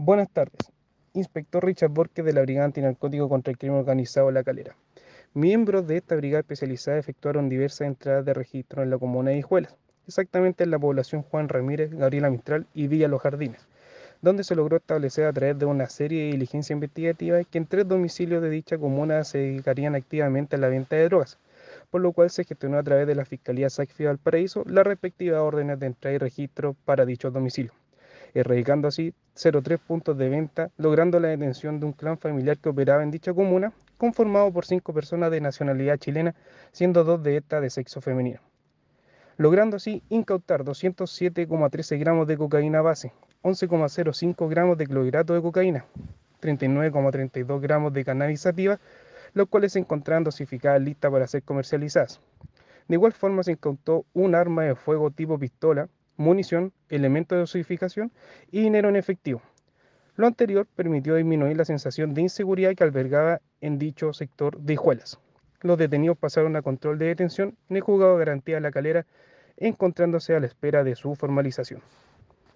Buenas tardes. Inspector Richard Borges de la Brigada Antinarcótico contra el Crimen Organizado La Calera. Miembros de esta brigada especializada efectuaron diversas entradas de registro en la comuna de Hijuelas, exactamente en la población Juan Ramírez, Gabriela Mistral y Villa Los Jardines, donde se logró establecer a través de una serie de diligencias investigativas que en tres domicilios de dicha comuna se dedicarían activamente a la venta de drogas, por lo cual se gestionó a través de la Fiscalía SACFI Valparaíso las respectivas órdenes de entrada y registro para dichos domicilios erradicando así 0,3 puntos de venta, logrando la detención de un clan familiar que operaba en dicha comuna, conformado por cinco personas de nacionalidad chilena, siendo dos de estas de sexo femenino. Logrando así incautar 207,13 gramos de cocaína base, 11,05 gramos de clorhidrato de cocaína, 39,32 gramos de cannabis sativa, los cuales se encontraban dosificadas listas para ser comercializadas. De igual forma se incautó un arma de fuego tipo pistola, munición, elementos de dosificación y dinero en efectivo. Lo anterior permitió disminuir la sensación de inseguridad que albergaba en dicho sector de Hijuelas. Los detenidos pasaron a control de detención en el juzgado garantía de la calera, encontrándose a la espera de su formalización.